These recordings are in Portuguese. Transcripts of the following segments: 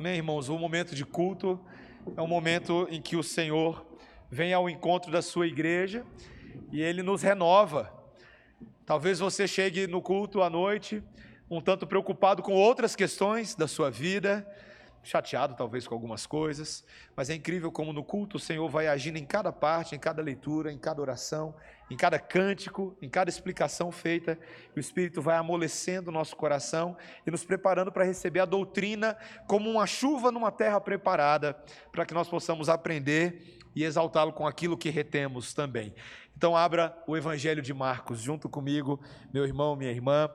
Amém, irmãos? O momento de culto é um momento em que o Senhor vem ao encontro da sua igreja e ele nos renova. Talvez você chegue no culto à noite um tanto preocupado com outras questões da sua vida, chateado talvez com algumas coisas, mas é incrível como no culto o Senhor vai agindo em cada parte, em cada leitura, em cada oração, em cada cântico, em cada explicação feita, o Espírito vai amolecendo o nosso coração e nos preparando para receber a doutrina como uma chuva numa terra preparada, para que nós possamos aprender e exaltá-lo com aquilo que retemos também. Então abra o Evangelho de Marcos junto comigo, meu irmão, minha irmã.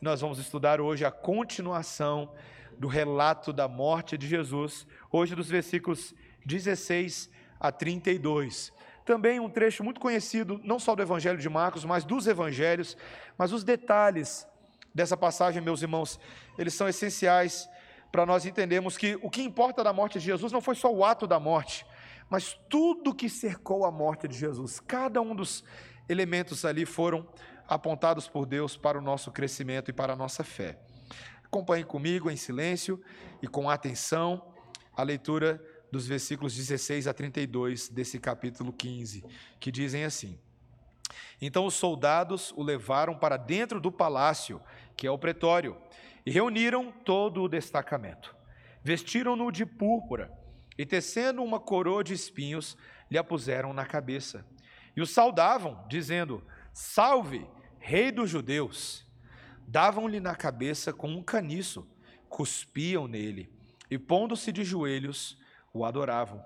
Nós vamos estudar hoje a continuação do relato da morte de Jesus, hoje dos versículos 16 a 32. Também um trecho muito conhecido, não só do Evangelho de Marcos, mas dos Evangelhos, mas os detalhes dessa passagem, meus irmãos, eles são essenciais para nós entendermos que o que importa da morte de Jesus não foi só o ato da morte, mas tudo que cercou a morte de Jesus. Cada um dos elementos ali foram apontados por Deus para o nosso crescimento e para a nossa fé. Acompanhe comigo em silêncio e com atenção a leitura dos versículos 16 a 32 desse capítulo 15, que dizem assim: Então os soldados o levaram para dentro do palácio, que é o pretório, e reuniram todo o destacamento. Vestiram-no de púrpura e, tecendo uma coroa de espinhos, lhe a puseram na cabeça. E o saudavam, dizendo: Salve, Rei dos Judeus! Davam-lhe na cabeça com um caniço, cuspiam nele e, pondo-se de joelhos, o adoravam.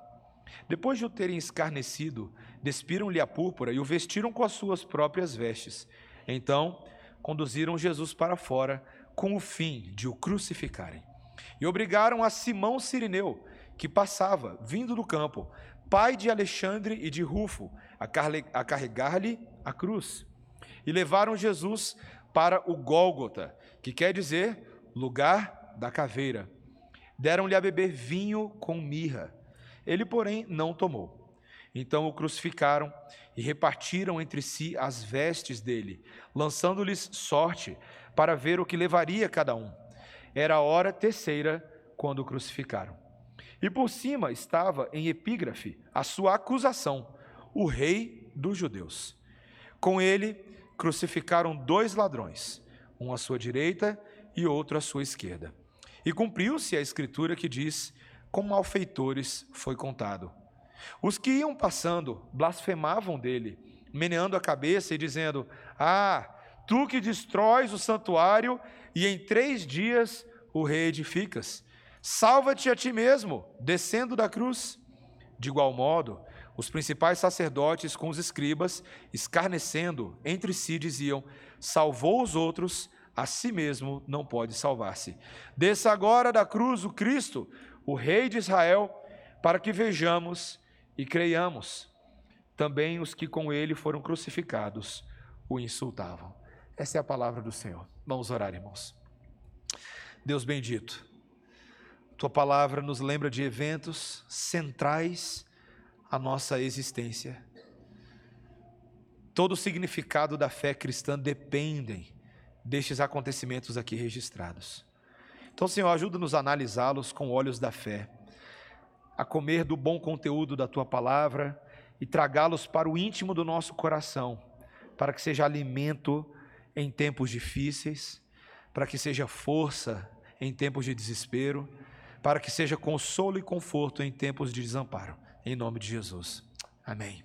Depois de o terem escarnecido, despiram-lhe a púrpura e o vestiram com as suas próprias vestes. Então, conduziram Jesus para fora com o fim de o crucificarem. E obrigaram a Simão Sirineu, que passava, vindo do campo, pai de Alexandre e de Rufo, a carregar-lhe a cruz. E levaram Jesus para o Gólgota, que quer dizer lugar da caveira. Deram-lhe a beber vinho com mirra. Ele, porém, não tomou. Então o crucificaram e repartiram entre si as vestes dele, lançando-lhes sorte para ver o que levaria cada um. Era a hora terceira quando o crucificaram. E por cima estava em epígrafe a sua acusação: o rei dos judeus. Com ele crucificaram dois ladrões, um à sua direita e outro à sua esquerda. E cumpriu-se a escritura que diz: com malfeitores foi contado. Os que iam passando blasfemavam dele, meneando a cabeça e dizendo: Ah, tu que destróis o santuário e em três dias o reedificas, salva-te a ti mesmo, descendo da cruz. De igual modo, os principais sacerdotes com os escribas, escarnecendo entre si, diziam: Salvou os outros, a si mesmo não pode salvar-se. Desça agora da cruz o Cristo, o Rei de Israel, para que vejamos e creiamos. Também os que com ele foram crucificados o insultavam. Essa é a palavra do Senhor. Vamos orar, irmãos. Deus bendito, tua palavra nos lembra de eventos centrais a nossa existência. Todo o significado da fé cristã dependem destes acontecimentos aqui registrados. Então, Senhor, ajuda-nos a analisá-los com olhos da fé, a comer do bom conteúdo da tua palavra e tragá-los para o íntimo do nosso coração, para que seja alimento em tempos difíceis, para que seja força em tempos de desespero, para que seja consolo e conforto em tempos de desamparo em nome de Jesus. Amém.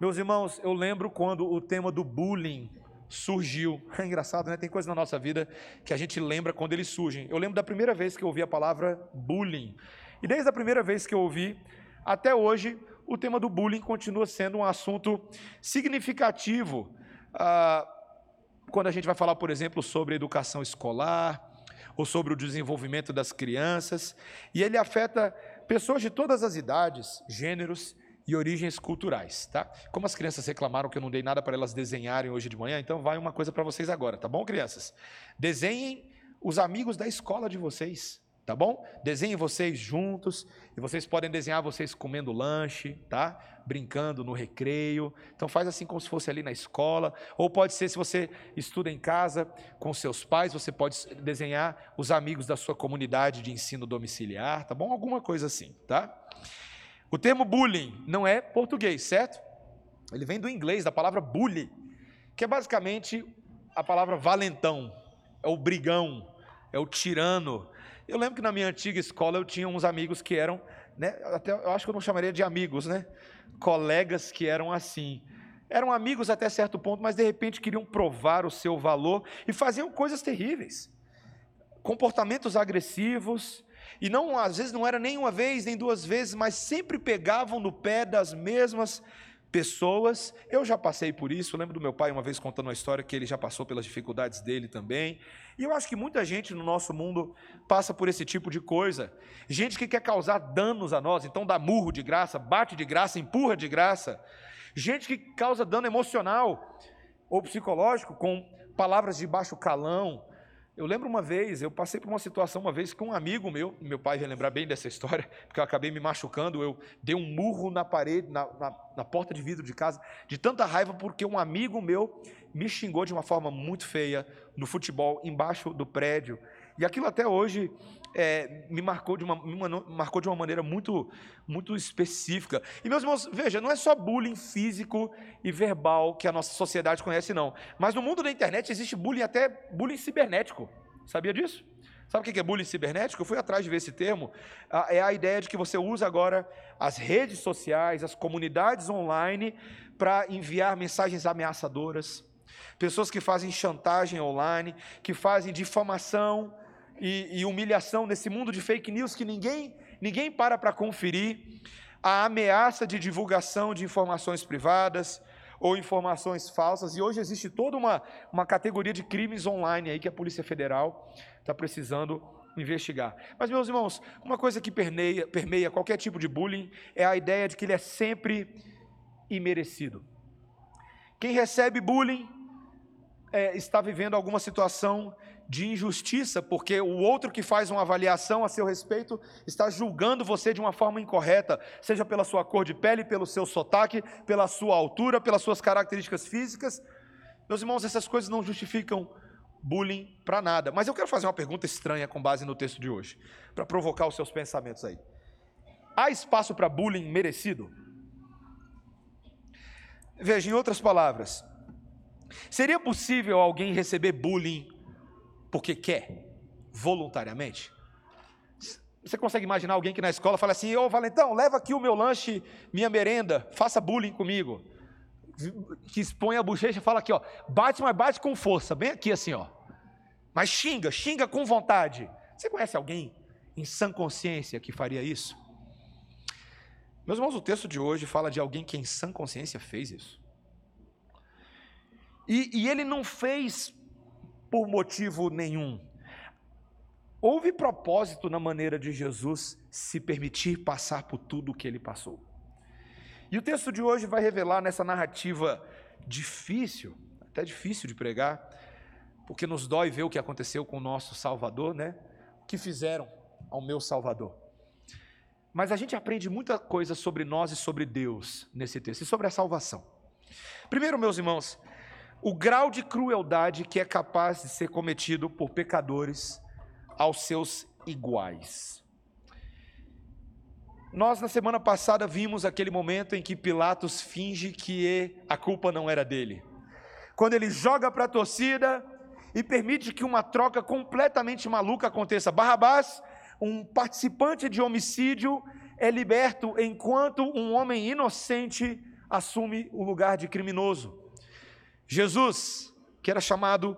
Meus irmãos, eu lembro quando o tema do bullying surgiu. É engraçado, né? Tem coisas na nossa vida que a gente lembra quando eles surgem. Eu lembro da primeira vez que eu ouvi a palavra bullying. E desde a primeira vez que eu ouvi, até hoje, o tema do bullying continua sendo um assunto significativo. Ah, quando a gente vai falar, por exemplo, sobre educação escolar, ou sobre o desenvolvimento das crianças, e ele afeta pessoas de todas as idades, gêneros e origens culturais, tá? Como as crianças reclamaram que eu não dei nada para elas desenharem hoje de manhã, então vai uma coisa para vocês agora, tá bom, crianças? Desenhem os amigos da escola de vocês, tá bom? Desenhem vocês juntos, e vocês podem desenhar vocês comendo lanche, tá? Brincando no recreio. Então faz assim como se fosse ali na escola, ou pode ser se você estuda em casa com seus pais, você pode desenhar os amigos da sua comunidade de ensino domiciliar, tá bom? Alguma coisa assim, tá? O termo bullying não é português, certo? Ele vem do inglês, da palavra bully, que é basicamente a palavra valentão, é o brigão, é o tirano. Eu lembro que na minha antiga escola eu tinha uns amigos que eram, né, até eu acho que eu não chamaria de amigos, né? Colegas que eram assim. Eram amigos até certo ponto, mas de repente queriam provar o seu valor e faziam coisas terríveis. Comportamentos agressivos, e não às vezes não era nem uma vez, nem duas vezes, mas sempre pegavam no pé das mesmas pessoas. Eu já passei por isso. Lembro do meu pai uma vez contando uma história que ele já passou pelas dificuldades dele também. E eu acho que muita gente no nosso mundo passa por esse tipo de coisa. Gente que quer causar danos a nós, então dá murro de graça, bate de graça, empurra de graça. Gente que causa dano emocional ou psicológico com palavras de baixo calão, eu lembro uma vez, eu passei por uma situação uma vez com um amigo meu, meu pai vai lembrar bem dessa história, porque eu acabei me machucando, eu dei um murro na parede, na, na, na, porta de vidro de casa, de tanta raiva, porque um amigo meu me xingou de uma forma muito feia no futebol, embaixo do prédio. E aquilo até hoje é, me marcou de uma, me marcou de uma maneira muito, muito específica. E meus irmãos, veja, não é só bullying físico e verbal que a nossa sociedade conhece, não. Mas no mundo da internet existe bullying até bullying cibernético. Sabia disso? Sabe o que é bullying cibernético? Eu fui atrás de ver esse termo. É a ideia de que você usa agora as redes sociais, as comunidades online, para enviar mensagens ameaçadoras. Pessoas que fazem chantagem online, que fazem difamação, e, e humilhação nesse mundo de fake news que ninguém, ninguém para para conferir, a ameaça de divulgação de informações privadas ou informações falsas, e hoje existe toda uma, uma categoria de crimes online aí que a Polícia Federal está precisando investigar. Mas, meus irmãos, uma coisa que permeia, permeia qualquer tipo de bullying é a ideia de que ele é sempre imerecido. Quem recebe bullying é, está vivendo alguma situação de injustiça, porque o outro que faz uma avaliação a seu respeito está julgando você de uma forma incorreta, seja pela sua cor de pele, pelo seu sotaque, pela sua altura, pelas suas características físicas. Meus irmãos, essas coisas não justificam bullying para nada. Mas eu quero fazer uma pergunta estranha com base no texto de hoje, para provocar os seus pensamentos aí. Há espaço para bullying merecido? Veja, em outras palavras, seria possível alguém receber bullying porque quer, voluntariamente? Você consegue imaginar alguém que na escola fala assim: Ô Valentão, leva aqui o meu lanche, minha merenda, faça bullying comigo. Que expõe a bochecha e fala aqui, ó, bate, mas bate com força, bem aqui assim, ó. Mas xinga, xinga com vontade. Você conhece alguém em sã consciência que faria isso? Meus irmãos, o texto de hoje fala de alguém que em sã consciência fez isso. E, e ele não fez por motivo nenhum. Houve propósito na maneira de Jesus se permitir passar por tudo o que ele passou. E o texto de hoje vai revelar nessa narrativa difícil, até difícil de pregar, porque nos dói ver o que aconteceu com o nosso Salvador, né? O que fizeram ao meu Salvador. Mas a gente aprende muita coisa sobre nós e sobre Deus nesse texto, e sobre a salvação. Primeiro, meus irmãos, o grau de crueldade que é capaz de ser cometido por pecadores aos seus iguais. Nós, na semana passada, vimos aquele momento em que Pilatos finge que a culpa não era dele. Quando ele joga para a torcida e permite que uma troca completamente maluca aconteça. Barrabás, um participante de homicídio, é liberto enquanto um homem inocente assume o lugar de criminoso. Jesus, que era chamado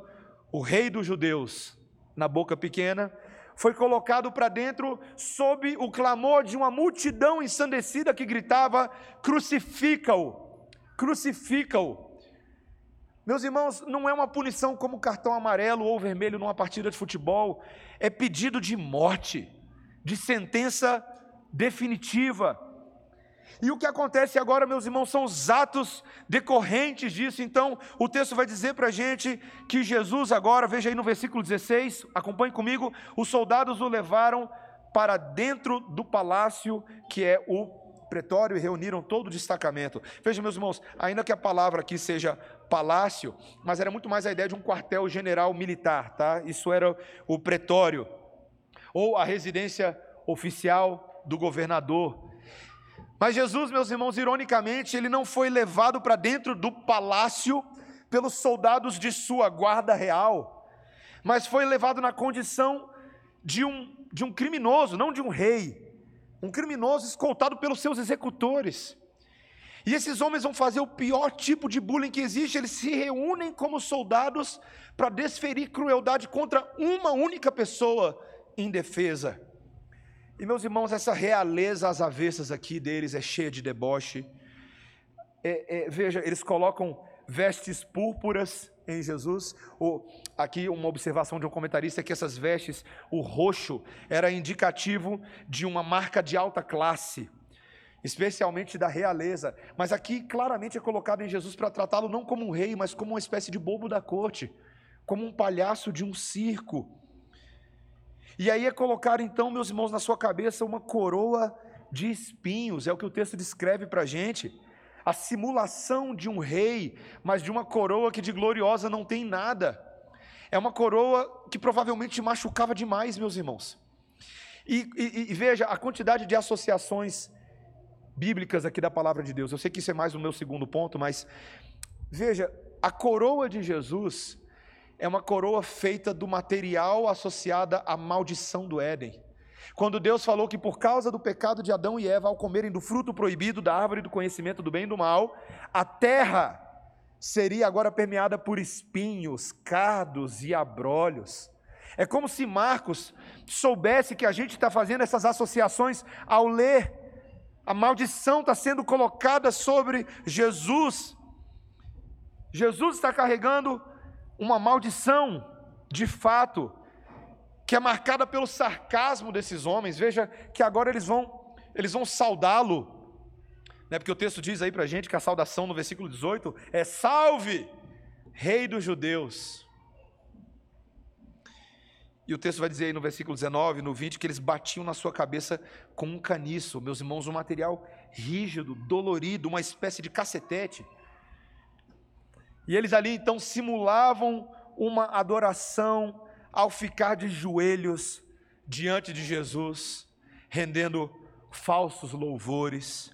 o Rei dos Judeus, na boca pequena, foi colocado para dentro sob o clamor de uma multidão ensandecida que gritava: crucifica-o, crucifica-o. Meus irmãos, não é uma punição como cartão amarelo ou vermelho numa partida de futebol, é pedido de morte, de sentença definitiva. E o que acontece agora, meus irmãos, são os atos decorrentes disso. Então, o texto vai dizer para a gente que Jesus, agora, veja aí no versículo 16, acompanhe comigo, os soldados o levaram para dentro do palácio, que é o pretório, e reuniram todo o destacamento. Veja, meus irmãos, ainda que a palavra aqui seja palácio, mas era muito mais a ideia de um quartel general militar, tá? Isso era o pretório, ou a residência oficial do governador. Mas Jesus, meus irmãos, ironicamente, ele não foi levado para dentro do palácio pelos soldados de sua guarda real, mas foi levado na condição de um, de um criminoso, não de um rei, um criminoso escoltado pelos seus executores. E esses homens vão fazer o pior tipo de bullying que existe, eles se reúnem como soldados para desferir crueldade contra uma única pessoa indefesa. E meus irmãos, essa realeza às avessas aqui deles é cheia de deboche. É, é, veja, eles colocam vestes púrpuras em Jesus. Ou, aqui uma observação de um comentarista é que essas vestes, o roxo, era indicativo de uma marca de alta classe, especialmente da realeza. Mas aqui claramente é colocado em Jesus para tratá-lo não como um rei, mas como uma espécie de bobo da corte, como um palhaço de um circo. E aí é colocar então, meus irmãos, na sua cabeça uma coroa de espinhos, é o que o texto descreve para a gente. A simulação de um rei, mas de uma coroa que de gloriosa não tem nada. É uma coroa que provavelmente machucava demais, meus irmãos. E, e, e, veja a quantidade de associações bíblicas aqui da palavra de Deus. Eu sei que isso é mais o meu segundo ponto, mas veja, a coroa de Jesus é uma coroa feita do material associada à maldição do Éden. Quando Deus falou que por causa do pecado de Adão e Eva, ao comerem do fruto proibido da árvore do conhecimento do bem e do mal, a terra seria agora permeada por espinhos, cardos e abrolhos. É como se Marcos soubesse que a gente está fazendo essas associações ao ler. A maldição está sendo colocada sobre Jesus. Jesus está carregando uma maldição, de fato, que é marcada pelo sarcasmo desses homens. Veja que agora eles vão, eles vão saudá-lo, né? porque o texto diz aí para a gente que a saudação no versículo 18 é: Salve, Rei dos Judeus. E o texto vai dizer aí no versículo 19, no 20, que eles batiam na sua cabeça com um caniço, meus irmãos, um material rígido, dolorido, uma espécie de cacetete. E eles ali então simulavam uma adoração ao ficar de joelhos diante de Jesus, rendendo falsos louvores.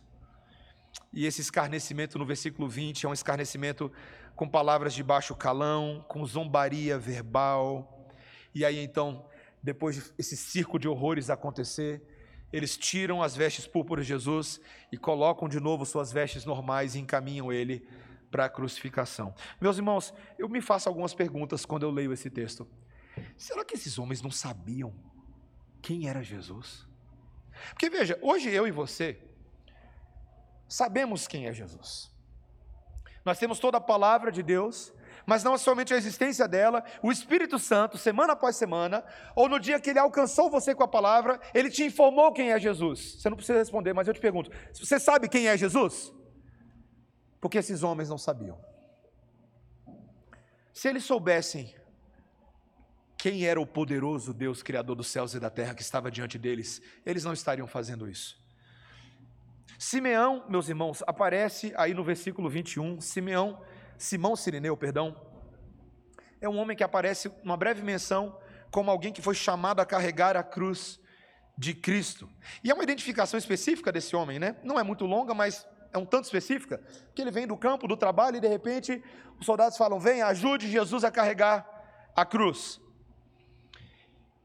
E esse escarnecimento no versículo 20 é um escarnecimento com palavras de baixo calão, com zombaria verbal. E aí então, depois desse circo de horrores acontecer, eles tiram as vestes púrpuras de Jesus e colocam de novo suas vestes normais e encaminham ele para a crucificação. Meus irmãos, eu me faço algumas perguntas quando eu leio esse texto. Será que esses homens não sabiam quem era Jesus? Porque veja, hoje eu e você sabemos quem é Jesus. Nós temos toda a palavra de Deus, mas não somente a existência dela, o Espírito Santo, semana após semana, ou no dia que ele alcançou você com a palavra, ele te informou quem é Jesus. Você não precisa responder, mas eu te pergunto: você sabe quem é Jesus? Porque esses homens não sabiam. Se eles soubessem quem era o poderoso Deus Criador dos céus e da terra que estava diante deles, eles não estariam fazendo isso. Simeão, meus irmãos, aparece aí no versículo 21. Simeão, Simão Sirineu, perdão, é um homem que aparece uma breve menção como alguém que foi chamado a carregar a cruz de Cristo. E é uma identificação específica desse homem, né? Não é muito longa, mas é um tanto específica, que ele vem do campo, do trabalho, e de repente os soldados falam: Vem, ajude Jesus a carregar a cruz.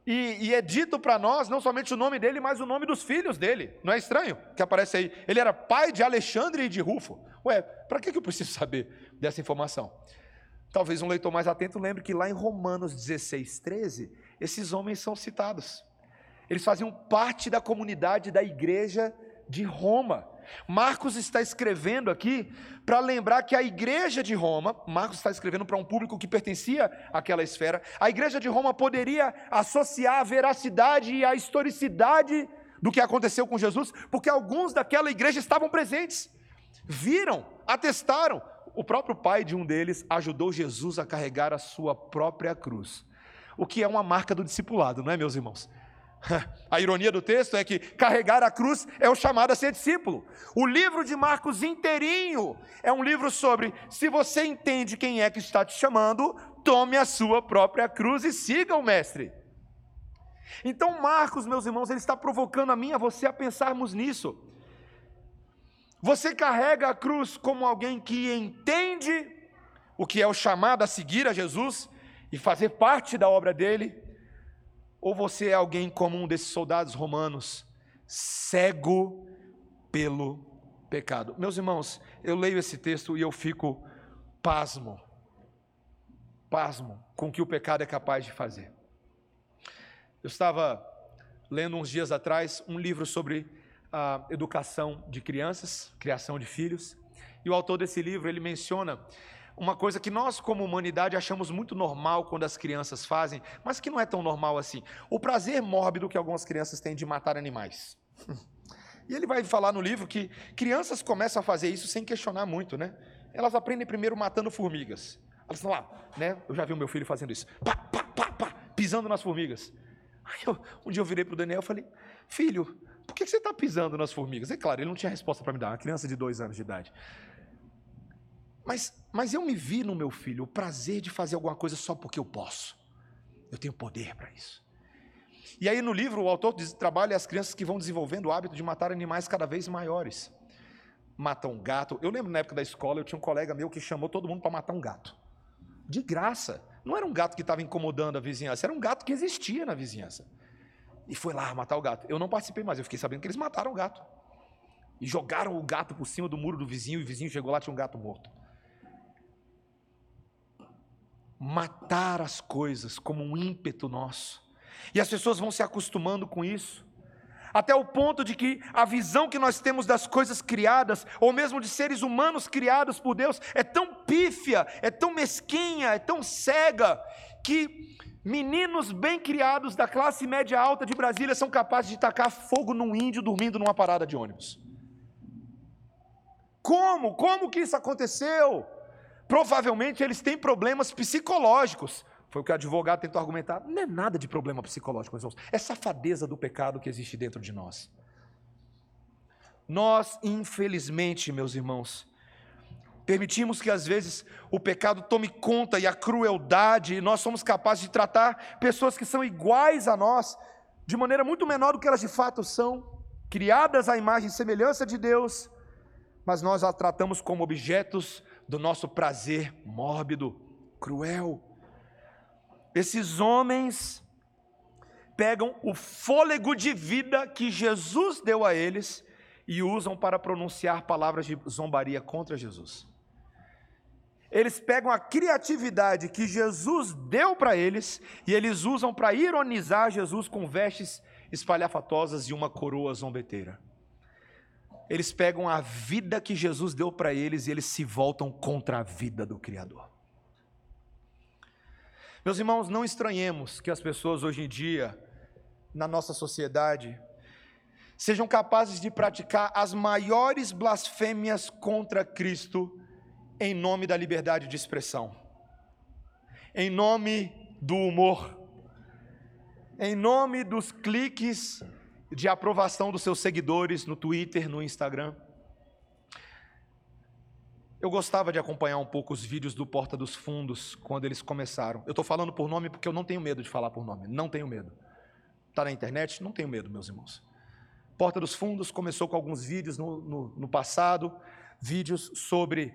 E, e é dito para nós não somente o nome dele, mas o nome dos filhos dele. Não é estranho que aparece aí? Ele era pai de Alexandre e de Rufo. Ué, para que eu preciso saber dessa informação? Talvez um leitor mais atento lembre que lá em Romanos 16, 13, esses homens são citados. Eles faziam parte da comunidade da igreja de Roma. Marcos está escrevendo aqui para lembrar que a igreja de Roma, Marcos está escrevendo para um público que pertencia àquela esfera, a igreja de Roma poderia associar a veracidade e a historicidade do que aconteceu com Jesus, porque alguns daquela igreja estavam presentes, viram, atestaram. O próprio pai de um deles ajudou Jesus a carregar a sua própria cruz, o que é uma marca do discipulado, não é, meus irmãos? A ironia do texto é que carregar a cruz é o chamado a ser discípulo. O livro de Marcos inteirinho é um livro sobre se você entende quem é que está te chamando, tome a sua própria cruz e siga o mestre. Então, Marcos, meus irmãos, ele está provocando a mim e a você a pensarmos nisso. Você carrega a cruz como alguém que entende o que é o chamado a seguir a Jesus e fazer parte da obra dele, ou você é alguém como um desses soldados romanos, cego pelo pecado. Meus irmãos, eu leio esse texto e eu fico pasmo, pasmo com o que o pecado é capaz de fazer. Eu estava lendo uns dias atrás um livro sobre a educação de crianças, criação de filhos, e o autor desse livro ele menciona uma coisa que nós, como humanidade, achamos muito normal quando as crianças fazem, mas que não é tão normal assim. O prazer mórbido que algumas crianças têm de matar animais. E ele vai falar no livro que crianças começam a fazer isso sem questionar muito, né? Elas aprendem primeiro matando formigas. Elas estão lá, né? Eu já vi o meu filho fazendo isso. Pá, pá, pá, pá, pisando nas formigas. Aí eu, um dia eu virei para o Daniel e falei, filho, por que você está pisando nas formigas? É claro, ele não tinha resposta para me dar, uma criança de dois anos de idade. Mas, mas eu me vi no meu filho o prazer de fazer alguma coisa só porque eu posso. Eu tenho poder para isso. E aí no livro o autor diz, trabalha as crianças que vão desenvolvendo o hábito de matar animais cada vez maiores. Matam um gato. Eu lembro na época da escola, eu tinha um colega meu que chamou todo mundo para matar um gato. De graça. Não era um gato que estava incomodando a vizinhança, era um gato que existia na vizinhança. E foi lá matar o gato. Eu não participei mais, eu fiquei sabendo que eles mataram o gato. E jogaram o gato por cima do muro do vizinho, e o vizinho chegou lá tinha um gato morto matar as coisas como um ímpeto nosso. E as pessoas vão se acostumando com isso, até o ponto de que a visão que nós temos das coisas criadas, ou mesmo de seres humanos criados por Deus, é tão pífia, é tão mesquinha, é tão cega, que meninos bem criados da classe média alta de Brasília são capazes de tacar fogo num índio dormindo numa parada de ônibus. Como? Como que isso aconteceu? Provavelmente eles têm problemas psicológicos. Foi o que o advogado tentou argumentar. Não é nada de problema psicológico, irmãos. É safadeza do pecado que existe dentro de nós. Nós, infelizmente, meus irmãos, permitimos que às vezes o pecado tome conta e a crueldade, e nós somos capazes de tratar pessoas que são iguais a nós de maneira muito menor do que elas de fato são, criadas à imagem e semelhança de Deus, mas nós as tratamos como objetos do nosso prazer mórbido, cruel. Esses homens pegam o fôlego de vida que Jesus deu a eles e usam para pronunciar palavras de zombaria contra Jesus. Eles pegam a criatividade que Jesus deu para eles e eles usam para ironizar Jesus com vestes espalhafatosas e uma coroa zombeteira eles pegam a vida que Jesus deu para eles e eles se voltam contra a vida do Criador. Meus irmãos, não estranhemos que as pessoas hoje em dia, na nossa sociedade, sejam capazes de praticar as maiores blasfêmias contra Cristo em nome da liberdade de expressão, em nome do humor, em nome dos cliques de aprovação dos seus seguidores no Twitter, no Instagram. Eu gostava de acompanhar um pouco os vídeos do Porta dos Fundos quando eles começaram. Eu estou falando por nome porque eu não tenho medo de falar por nome, não tenho medo. Está na internet? Não tenho medo, meus irmãos. Porta dos Fundos começou com alguns vídeos no, no, no passado, vídeos sobre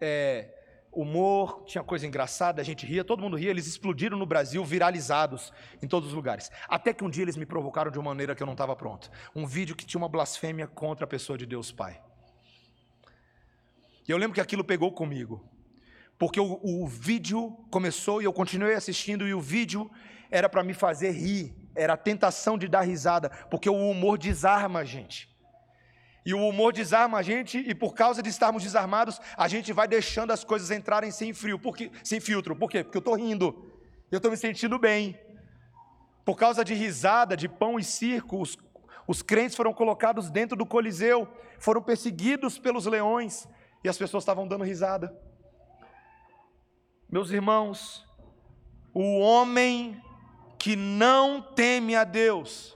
é, humor, tinha coisa engraçada, a gente ria, todo mundo ria, eles explodiram no Brasil, viralizados em todos os lugares. Até que um dia eles me provocaram de uma maneira que eu não estava pronto. Um vídeo que tinha uma blasfêmia contra a pessoa de Deus Pai. E eu lembro que aquilo pegou comigo. Porque o, o vídeo começou e eu continuei assistindo, e o vídeo era para me fazer rir, era a tentação de dar risada, porque o humor desarma a gente. E o humor desarma a gente, e por causa de estarmos desarmados, a gente vai deixando as coisas entrarem sem frio, porque, sem filtro. Por quê? Porque eu estou rindo, eu estou me sentindo bem. Por causa de risada, de pão e circo, os, os crentes foram colocados dentro do Coliseu, foram perseguidos pelos leões, e as pessoas estavam dando risada. Meus irmãos, o homem que não teme a Deus,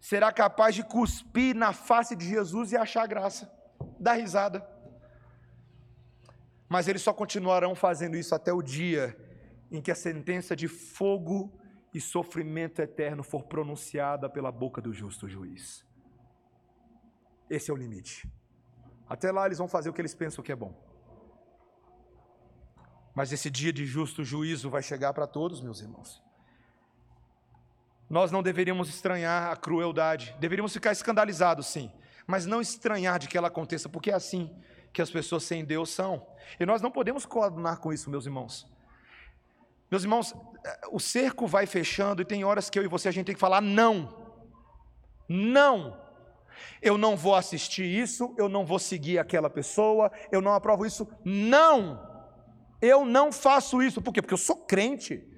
será capaz de cuspir na face de Jesus e achar graça, dar risada. Mas eles só continuarão fazendo isso até o dia em que a sentença de fogo e sofrimento eterno for pronunciada pela boca do justo juiz. Esse é o limite. Até lá eles vão fazer o que eles pensam que é bom. Mas esse dia de justo juízo vai chegar para todos, meus irmãos. Nós não deveríamos estranhar a crueldade, deveríamos ficar escandalizados, sim, mas não estranhar de que ela aconteça, porque é assim que as pessoas sem Deus são. E nós não podemos coadunar com isso, meus irmãos. Meus irmãos, o cerco vai fechando e tem horas que eu e você a gente tem que falar não. Não. Eu não vou assistir isso, eu não vou seguir aquela pessoa, eu não aprovo isso. Não. Eu não faço isso. Por quê? Porque eu sou crente.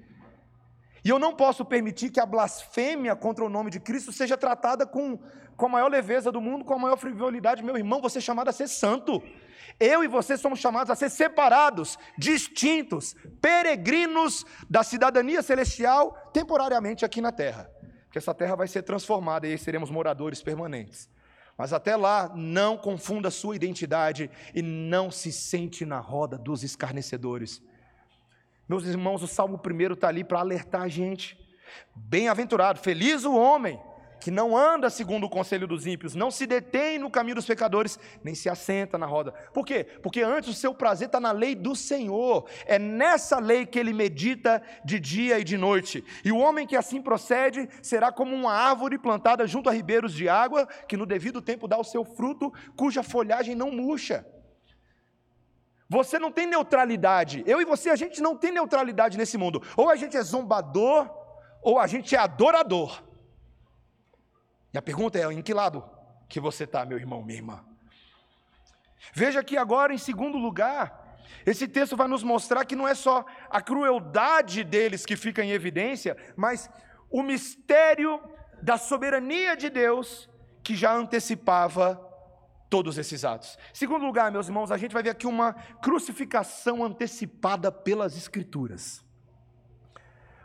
E eu não posso permitir que a blasfêmia contra o nome de Cristo seja tratada com, com a maior leveza do mundo, com a maior frivolidade. Meu irmão, você é chamado a ser santo. Eu e você somos chamados a ser separados, distintos, peregrinos da cidadania celestial temporariamente aqui na terra. Porque essa terra vai ser transformada e aí seremos moradores permanentes. Mas até lá, não confunda sua identidade e não se sente na roda dos escarnecedores. Meus irmãos, o Salmo 1 está ali para alertar a gente. Bem-aventurado, feliz o homem que não anda segundo o conselho dos ímpios, não se detém no caminho dos pecadores, nem se assenta na roda. Por quê? Porque antes o seu prazer está na lei do Senhor, é nessa lei que ele medita de dia e de noite. E o homem que assim procede será como uma árvore plantada junto a ribeiros de água, que no devido tempo dá o seu fruto, cuja folhagem não murcha. Você não tem neutralidade. Eu e você, a gente não tem neutralidade nesse mundo. Ou a gente é zombador, ou a gente é adorador. E a pergunta é: em que lado que você está, meu irmão, minha irmã? Veja que agora, em segundo lugar, esse texto vai nos mostrar que não é só a crueldade deles que fica em evidência, mas o mistério da soberania de Deus que já antecipava todos esses atos. Segundo lugar, meus irmãos, a gente vai ver aqui uma crucificação antecipada pelas Escrituras.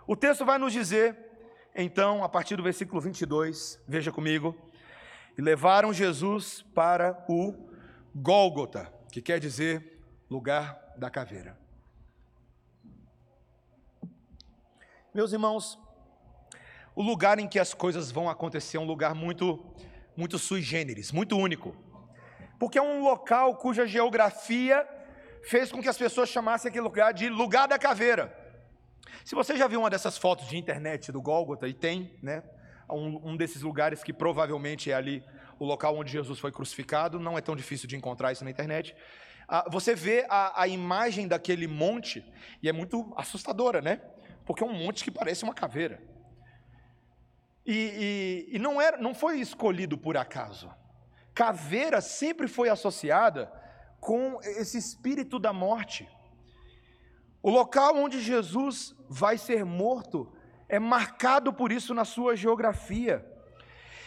O texto vai nos dizer então, a partir do versículo 22, veja comigo, e levaram Jesus para o Gólgota, que quer dizer lugar da caveira. Meus irmãos, o lugar em que as coisas vão acontecer é um lugar muito, muito sui generis, muito único, porque é um local cuja geografia fez com que as pessoas chamassem aquele lugar de lugar da caveira. Se você já viu uma dessas fotos de internet do Gólgota, e tem, né? Um, um, desses lugares que provavelmente é ali o local onde Jesus foi crucificado, não é tão difícil de encontrar isso na internet. Ah, você vê a, a imagem daquele monte, e é muito assustadora, né? Porque é um monte que parece uma caveira. E, e, e não, era, não foi escolhido por acaso. Caveira sempre foi associada com esse espírito da morte. O local onde Jesus vai ser morto é marcado por isso na sua geografia.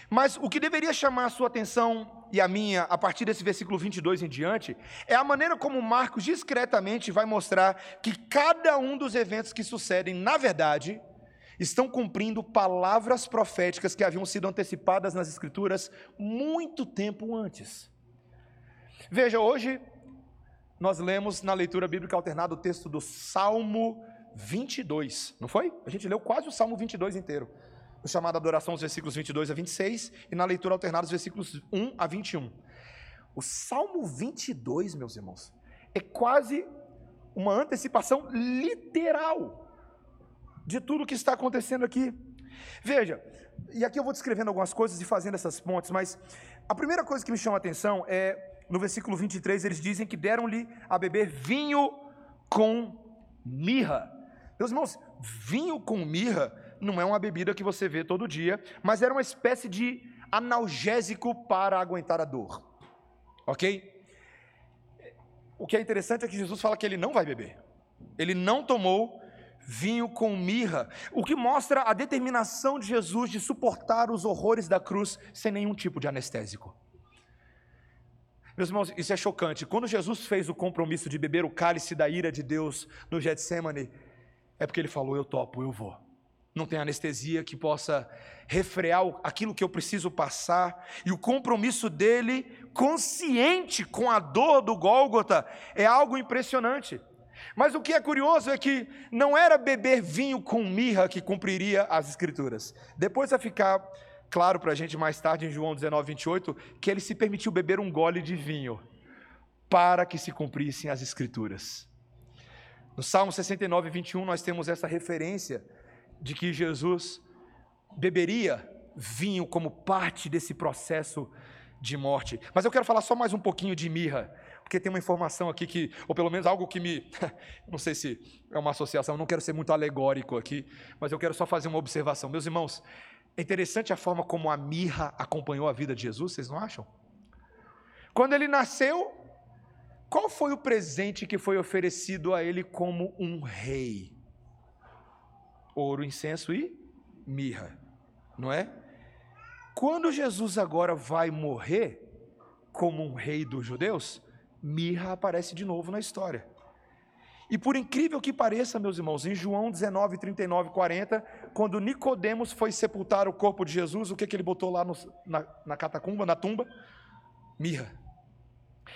Mas o que deveria chamar a sua atenção e a minha, a partir desse versículo 22 em diante, é a maneira como Marcos discretamente vai mostrar que cada um dos eventos que sucedem, na verdade, estão cumprindo palavras proféticas que haviam sido antecipadas nas Escrituras muito tempo antes. Veja, hoje nós lemos na leitura bíblica alternada o texto do Salmo 22, não foi? A gente leu quase o Salmo 22 inteiro. No chamado adoração, os versículos 22 a 26, e na leitura alternada, os versículos 1 a 21. O Salmo 22, meus irmãos, é quase uma antecipação literal de tudo que está acontecendo aqui. Veja, e aqui eu vou descrevendo algumas coisas e fazendo essas pontes, mas a primeira coisa que me chama a atenção é no versículo 23, eles dizem que deram-lhe a beber vinho com mirra. Meus irmãos, vinho com mirra não é uma bebida que você vê todo dia, mas era uma espécie de analgésico para aguentar a dor. Ok? O que é interessante é que Jesus fala que ele não vai beber. Ele não tomou vinho com mirra, o que mostra a determinação de Jesus de suportar os horrores da cruz sem nenhum tipo de anestésico. Meus irmãos, isso é chocante. Quando Jesus fez o compromisso de beber o cálice da ira de Deus no Getsemane, é porque ele falou: Eu topo, eu vou. não tem anestesia que possa refrear aquilo que eu preciso passar, e o compromisso dele, consciente com a dor do Gólgota, é algo impressionante. Mas o que é curioso é que não era beber vinho com mirra que cumpriria as Escrituras. Depois vai ficar claro para a gente mais tarde, em João 19, 28, que ele se permitiu beber um gole de vinho para que se cumprissem as Escrituras. No Salmo 69, 21, nós temos essa referência de que Jesus beberia vinho como parte desse processo de morte. Mas eu quero falar só mais um pouquinho de mirra, porque tem uma informação aqui que, ou pelo menos algo que me, não sei se é uma associação, não quero ser muito alegórico aqui, mas eu quero só fazer uma observação. Meus irmãos, é interessante a forma como a mirra acompanhou a vida de Jesus, vocês não acham? Quando ele nasceu, qual foi o presente que foi oferecido a ele como um rei? Ouro, incenso e mirra, não é? Quando Jesus agora vai morrer como um rei dos judeus, mirra aparece de novo na história. E por incrível que pareça, meus irmãos, em João 19, 39, 40, quando Nicodemos foi sepultar o corpo de Jesus, o que, que ele botou lá no, na, na catacumba, na tumba? Mirra.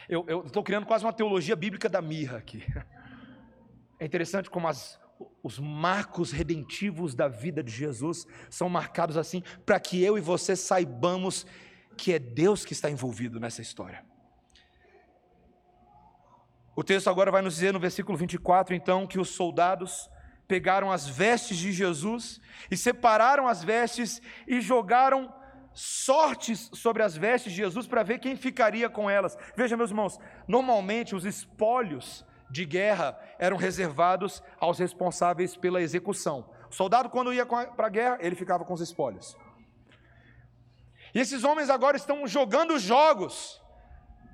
Eu estou criando quase uma teologia bíblica da mirra aqui. É interessante como as, os marcos redentivos da vida de Jesus são marcados assim, para que eu e você saibamos que é Deus que está envolvido nessa história. O texto agora vai nos dizer no versículo 24, então, que os soldados pegaram as vestes de Jesus e separaram as vestes e jogaram sortes sobre as vestes de Jesus para ver quem ficaria com elas. Veja, meus irmãos, normalmente os espólios de guerra eram reservados aos responsáveis pela execução. O soldado, quando ia para a guerra, ele ficava com os espólios. E esses homens agora estão jogando jogos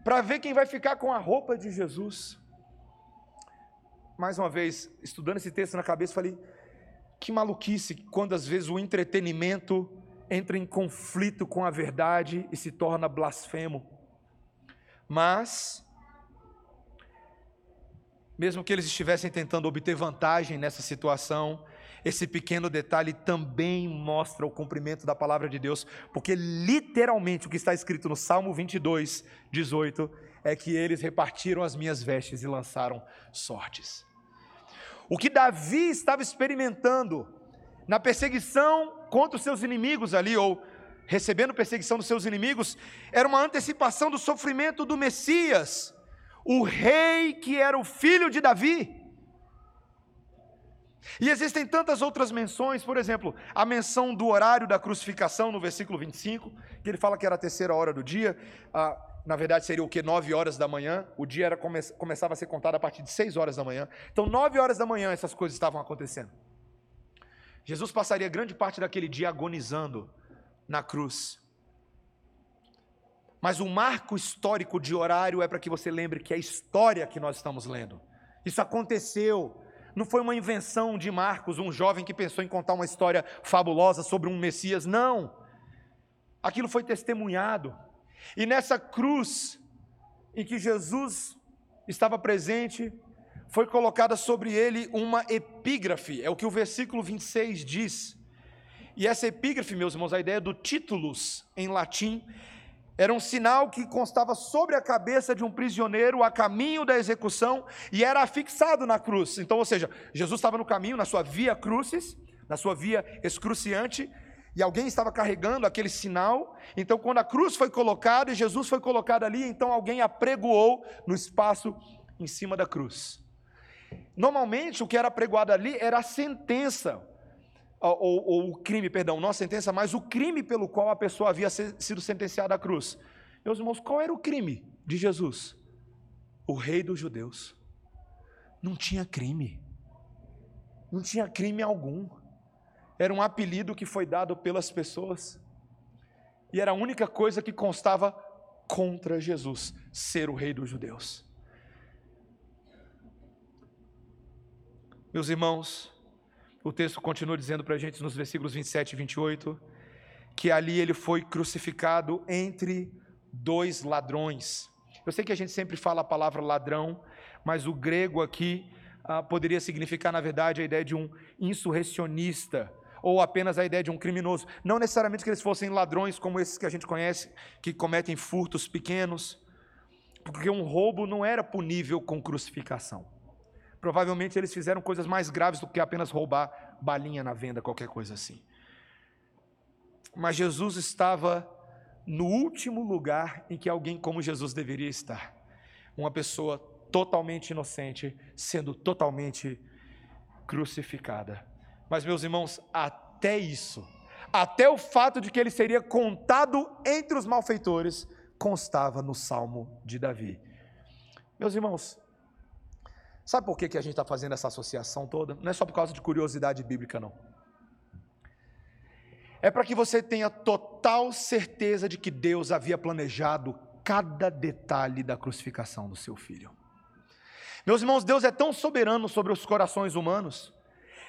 para ver quem vai ficar com a roupa de Jesus. Mais uma vez, estudando esse texto na cabeça, falei: que maluquice quando às vezes o entretenimento entra em conflito com a verdade e se torna blasfemo. Mas, mesmo que eles estivessem tentando obter vantagem nessa situação, esse pequeno detalhe também mostra o cumprimento da palavra de Deus, porque literalmente o que está escrito no Salmo 22, 18, é que eles repartiram as minhas vestes e lançaram sortes. O que Davi estava experimentando na perseguição contra os seus inimigos ali, ou recebendo perseguição dos seus inimigos, era uma antecipação do sofrimento do Messias, o rei que era o filho de Davi. E existem tantas outras menções, por exemplo, a menção do horário da crucificação no versículo 25, que ele fala que era a terceira hora do dia, ah, na verdade seria o que? Nove horas da manhã, o dia era, come, começava a ser contado a partir de seis horas da manhã, então nove horas da manhã essas coisas estavam acontecendo. Jesus passaria grande parte daquele dia agonizando na cruz. Mas o marco histórico de horário é para que você lembre que é a história que nós estamos lendo. Isso aconteceu. Não foi uma invenção de Marcos, um jovem que pensou em contar uma história fabulosa sobre um Messias. Não. Aquilo foi testemunhado. E nessa cruz em que Jesus estava presente, foi colocada sobre ele uma epígrafe, é o que o versículo 26 diz. E essa epígrafe, meus irmãos, a ideia do titulus em latim, era um sinal que constava sobre a cabeça de um prisioneiro a caminho da execução e era afixado na cruz. Então, ou seja, Jesus estava no caminho, na sua via crucis, na sua via excruciante, e alguém estava carregando aquele sinal. Então, quando a cruz foi colocada e Jesus foi colocado ali, então alguém apregoou no espaço em cima da cruz. Normalmente o que era pregoado ali era a sentença, ou, ou, o crime, perdão, não a sentença, mas o crime pelo qual a pessoa havia sido sentenciada à cruz. Meus irmãos, qual era o crime de Jesus? O rei dos judeus. Não tinha crime. Não tinha crime algum. Era um apelido que foi dado pelas pessoas. E era a única coisa que constava contra Jesus, ser o rei dos judeus. Meus irmãos, o texto continua dizendo para a gente nos versículos 27 e 28 que ali ele foi crucificado entre dois ladrões. Eu sei que a gente sempre fala a palavra ladrão, mas o grego aqui ah, poderia significar, na verdade, a ideia de um insurrecionista ou apenas a ideia de um criminoso. Não necessariamente que eles fossem ladrões como esses que a gente conhece, que cometem furtos pequenos, porque um roubo não era punível com crucificação. Provavelmente eles fizeram coisas mais graves do que apenas roubar balinha na venda, qualquer coisa assim. Mas Jesus estava no último lugar em que alguém como Jesus deveria estar. Uma pessoa totalmente inocente sendo totalmente crucificada. Mas, meus irmãos, até isso, até o fato de que ele seria contado entre os malfeitores, constava no Salmo de Davi. Meus irmãos, sabe por que, que a gente está fazendo essa associação toda? Não é só por causa de curiosidade bíblica, não. É para que você tenha total certeza de que Deus havia planejado cada detalhe da crucificação do seu filho. Meus irmãos, Deus é tão soberano sobre os corações humanos,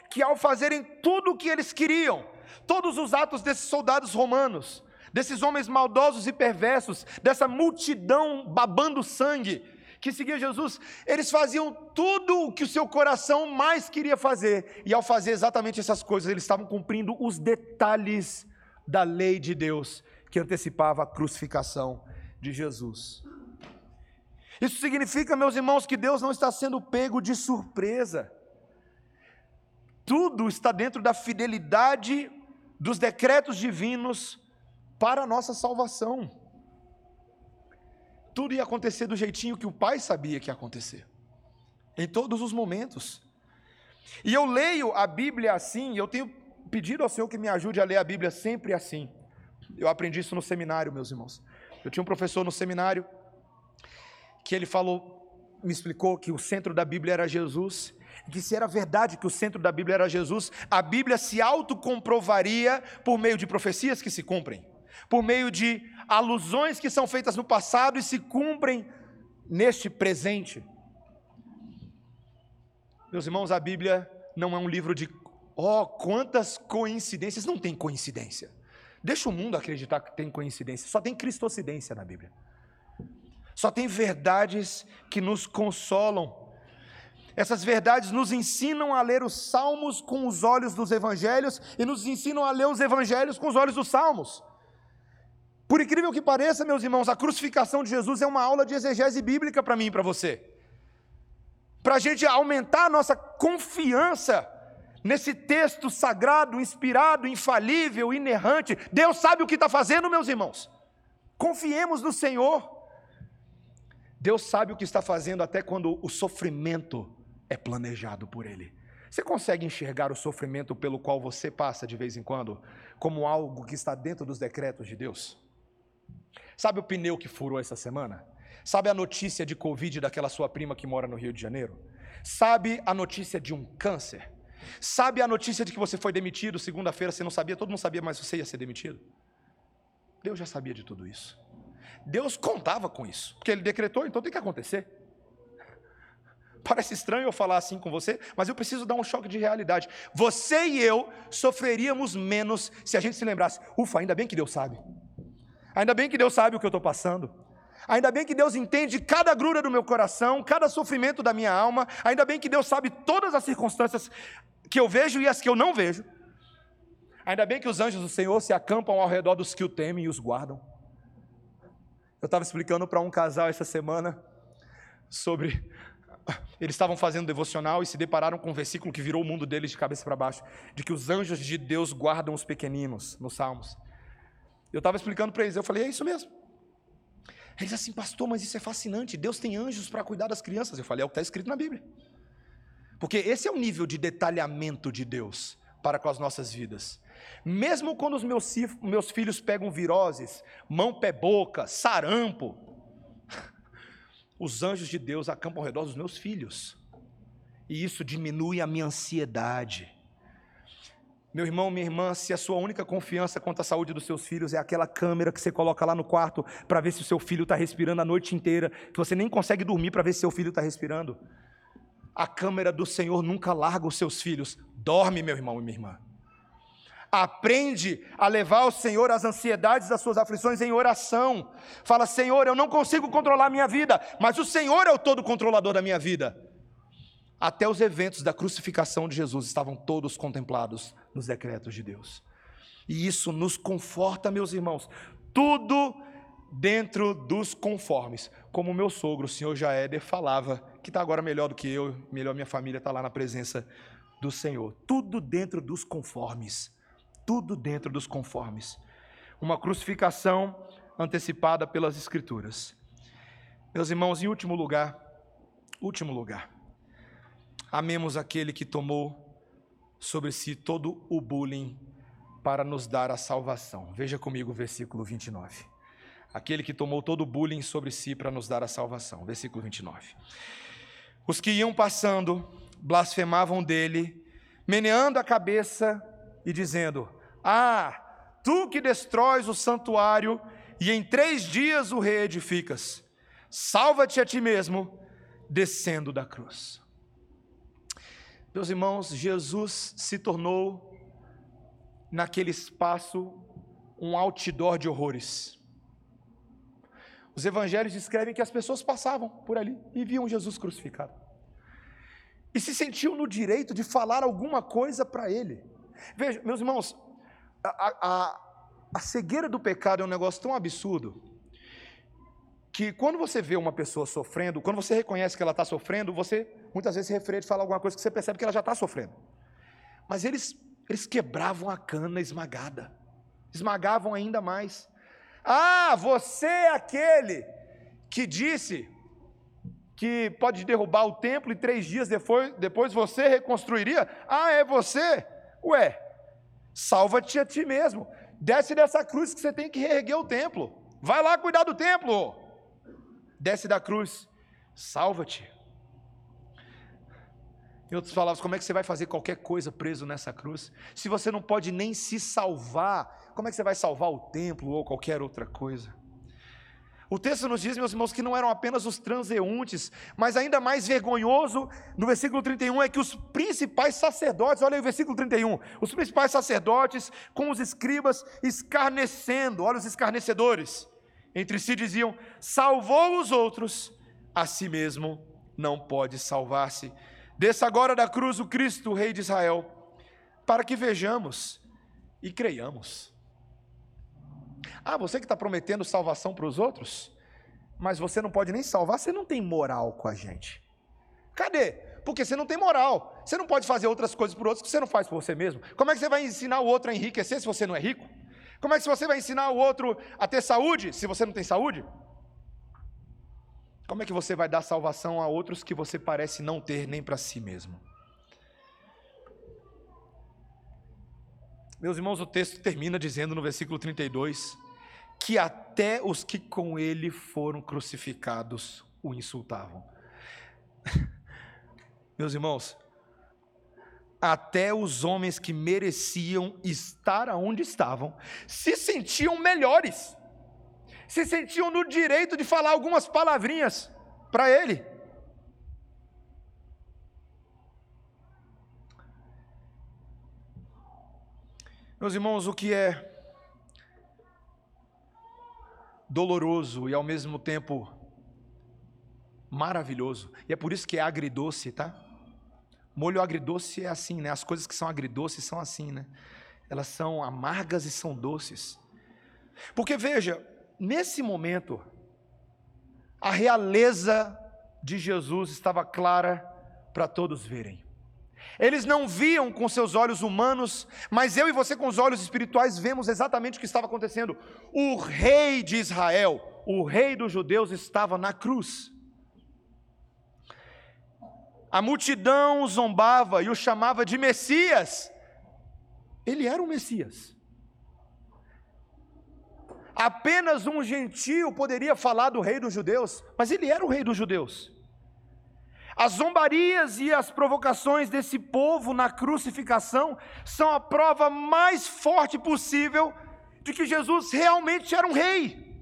que ao fazerem tudo o que eles queriam, todos os atos desses soldados romanos, desses homens maldosos e perversos, dessa multidão babando sangue, que seguia Jesus, eles faziam tudo o que o seu coração mais queria fazer, e ao fazer exatamente essas coisas, eles estavam cumprindo os detalhes da lei de Deus, que antecipava a crucificação de Jesus. Isso significa, meus irmãos, que Deus não está sendo pego de surpresa. Tudo está dentro da fidelidade dos decretos divinos para a nossa salvação. Tudo ia acontecer do jeitinho que o Pai sabia que ia acontecer, em todos os momentos. E eu leio a Bíblia assim, eu tenho pedido ao Senhor que me ajude a ler a Bíblia sempre assim. Eu aprendi isso no seminário, meus irmãos. Eu tinha um professor no seminário que ele falou, me explicou que o centro da Bíblia era Jesus, que se era verdade que o centro da Bíblia era Jesus, a Bíblia se autocomprovaria por meio de profecias que se cumprem, por meio de alusões que são feitas no passado e se cumprem neste presente. Meus irmãos, a Bíblia não é um livro de, oh, quantas coincidências, não tem coincidência. Deixa o mundo acreditar que tem coincidência, só tem cristocidência na Bíblia. Só tem verdades que nos consolam. Essas verdades nos ensinam a ler os salmos com os olhos dos evangelhos e nos ensinam a ler os evangelhos com os olhos dos salmos. Por incrível que pareça, meus irmãos, a crucificação de Jesus é uma aula de exegese bíblica para mim e para você. Para a gente aumentar a nossa confiança nesse texto sagrado, inspirado, infalível, inerrante. Deus sabe o que está fazendo, meus irmãos. Confiemos no Senhor. Deus sabe o que está fazendo até quando o sofrimento é planejado por Ele. Você consegue enxergar o sofrimento pelo qual você passa de vez em quando como algo que está dentro dos decretos de Deus? Sabe o pneu que furou essa semana? Sabe a notícia de Covid daquela sua prima que mora no Rio de Janeiro? Sabe a notícia de um câncer? Sabe a notícia de que você foi demitido segunda-feira, você não sabia, todo mundo sabia, mas você ia ser demitido? Deus já sabia de tudo isso. Deus contava com isso, porque ele decretou, então tem que acontecer. Parece estranho eu falar assim com você, mas eu preciso dar um choque de realidade. Você e eu sofreríamos menos se a gente se lembrasse: ufa, ainda bem que Deus sabe. Ainda bem que Deus sabe o que eu estou passando. Ainda bem que Deus entende cada grura do meu coração, cada sofrimento da minha alma. Ainda bem que Deus sabe todas as circunstâncias que eu vejo e as que eu não vejo. Ainda bem que os anjos do Senhor se acampam ao redor dos que o temem e os guardam. Eu estava explicando para um casal essa semana sobre. Eles estavam fazendo devocional e se depararam com um versículo que virou o mundo deles de cabeça para baixo: de que os anjos de Deus guardam os pequeninos, nos Salmos. Eu estava explicando para eles, eu falei: é isso mesmo. Eles assim, pastor, mas isso é fascinante. Deus tem anjos para cuidar das crianças. Eu falei: é o que está escrito na Bíblia. Porque esse é o nível de detalhamento de Deus para com as nossas vidas. Mesmo quando os meus, meus filhos pegam viroses, mão, pé, boca, sarampo, os anjos de Deus acampam ao redor dos meus filhos. E isso diminui a minha ansiedade. Meu irmão, minha irmã, se a sua única confiança quanto à saúde dos seus filhos é aquela câmera que você coloca lá no quarto para ver se o seu filho está respirando a noite inteira, que você nem consegue dormir para ver se seu filho está respirando, a câmera do Senhor nunca larga os seus filhos. Dorme, meu irmão e minha irmã. Aprende a levar ao Senhor as ansiedades das suas aflições em oração. Fala, Senhor, eu não consigo controlar a minha vida, mas o Senhor é o todo controlador da minha vida. Até os eventos da crucificação de Jesus estavam todos contemplados nos decretos de Deus. E isso nos conforta, meus irmãos, tudo dentro dos conformes. Como meu sogro, o senhor Jaéder, falava, que está agora melhor do que eu, melhor minha família está lá na presença do Senhor. Tudo dentro dos conformes. Tudo dentro dos conformes. Uma crucificação antecipada pelas Escrituras. Meus irmãos, em último lugar, último lugar, amemos aquele que tomou sobre si todo o bullying para nos dar a salvação. Veja comigo o versículo 29. Aquele que tomou todo o bullying sobre si para nos dar a salvação. Versículo 29. Os que iam passando blasfemavam dele, meneando a cabeça e dizendo: Ah, tu que destróis o santuário e em três dias o reedificas, salva-te a ti mesmo, descendo da cruz. Meus irmãos, Jesus se tornou naquele espaço um outdoor de horrores. Os evangelhos descrevem que as pessoas passavam por ali e viam Jesus crucificado. E se sentiam no direito de falar alguma coisa para ele. Veja, meus irmãos, a, a, a cegueira do pecado é um negócio tão absurdo que quando você vê uma pessoa sofrendo, quando você reconhece que ela está sofrendo, você muitas vezes se refere de falar alguma coisa que você percebe que ela já está sofrendo. Mas eles eles quebravam a cana esmagada, esmagavam ainda mais. Ah, você é aquele que disse que pode derrubar o templo e três dias depois, depois você reconstruiria? Ah, é você? Ué, salva-te a ti mesmo. Desce dessa cruz que você tem que reerguer o templo. Vai lá cuidar do templo. Desce da cruz, salva-te. Em outras palavras, como é que você vai fazer qualquer coisa preso nessa cruz? Se você não pode nem se salvar, como é que você vai salvar o templo ou qualquer outra coisa? O texto nos diz, meus irmãos, que não eram apenas os transeuntes, mas ainda mais vergonhoso, no versículo 31, é que os principais sacerdotes, olha aí o versículo 31, os principais sacerdotes com os escribas escarnecendo, olha os escarnecedores, entre si diziam: salvou os outros, a si mesmo não pode salvar-se. Desça agora da cruz o Cristo, o Rei de Israel, para que vejamos e creiamos. Ah, você que está prometendo salvação para os outros, mas você não pode nem salvar, você não tem moral com a gente. Cadê? Porque você não tem moral. Você não pode fazer outras coisas por outros que você não faz por você mesmo. Como é que você vai ensinar o outro a enriquecer se você não é rico? Como é que você vai ensinar o outro a ter saúde se você não tem saúde? Como é que você vai dar salvação a outros que você parece não ter nem para si mesmo? Meus irmãos, o texto termina dizendo no versículo 32 que até os que com ele foram crucificados o insultavam. Meus irmãos, até os homens que mereciam estar onde estavam se sentiam melhores se sentiam no direito de falar algumas palavrinhas para ele. Meus irmãos, o que é doloroso e ao mesmo tempo maravilhoso, e é por isso que é agridoce, tá? Molho agridoce é assim, né? As coisas que são agridoces são assim, né? Elas são amargas e são doces. Porque veja, Nesse momento, a realeza de Jesus estava clara para todos verem. Eles não viam com seus olhos humanos, mas eu e você, com os olhos espirituais, vemos exatamente o que estava acontecendo. O rei de Israel, o rei dos judeus, estava na cruz. A multidão zombava e o chamava de Messias. Ele era o Messias. Apenas um gentio poderia falar do rei dos judeus, mas ele era o rei dos judeus. As zombarias e as provocações desse povo na crucificação são a prova mais forte possível de que Jesus realmente era um rei.